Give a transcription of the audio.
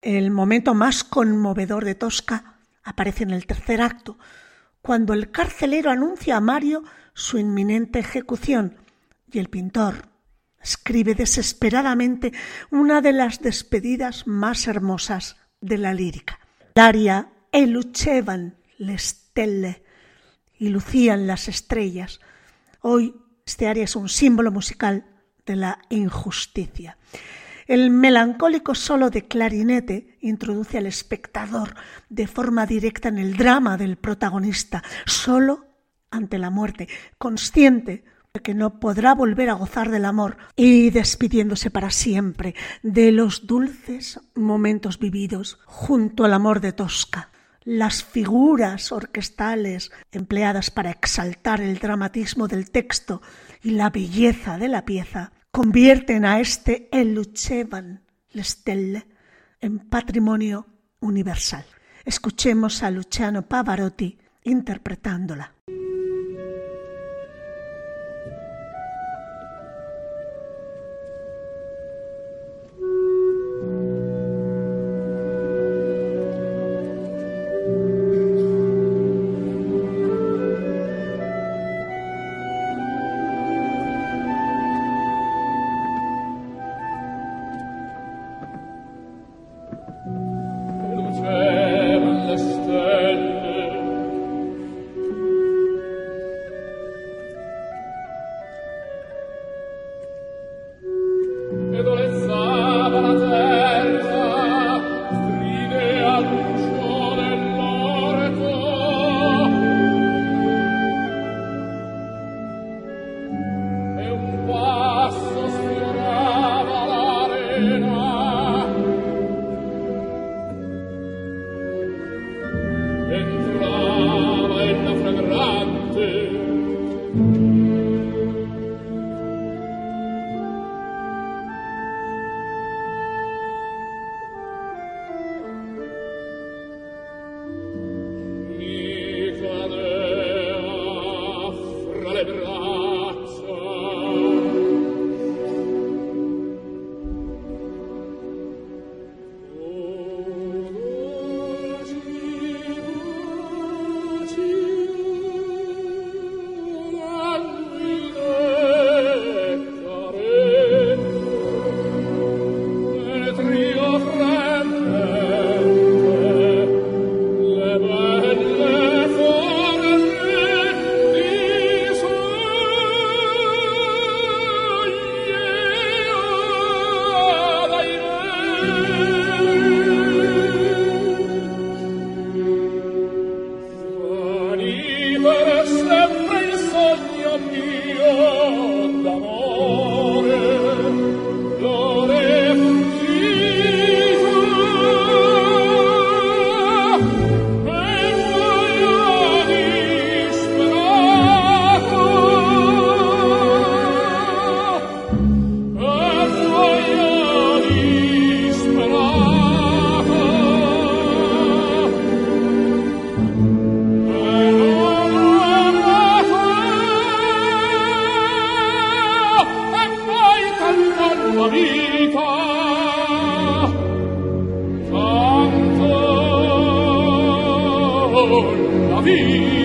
El momento más conmovedor de Tosca aparece en el tercer acto, cuando el carcelero anuncia a Mario su inminente ejecución y el pintor escribe desesperadamente una de las despedidas más hermosas de la lírica. L'aria e lucevan le stelle y lucían las estrellas. Hoy este aria es un símbolo musical de la injusticia. El melancólico solo de clarinete introduce al espectador de forma directa en el drama del protagonista, solo ante la muerte, consciente de que no podrá volver a gozar del amor y despidiéndose para siempre de los dulces momentos vividos junto al amor de Tosca. Las figuras orquestales empleadas para exaltar el dramatismo del texto y la belleza de la pieza convierten a este El Lucevan Stelle en patrimonio universal. Escuchemos a Luciano Pavarotti interpretándola. vida.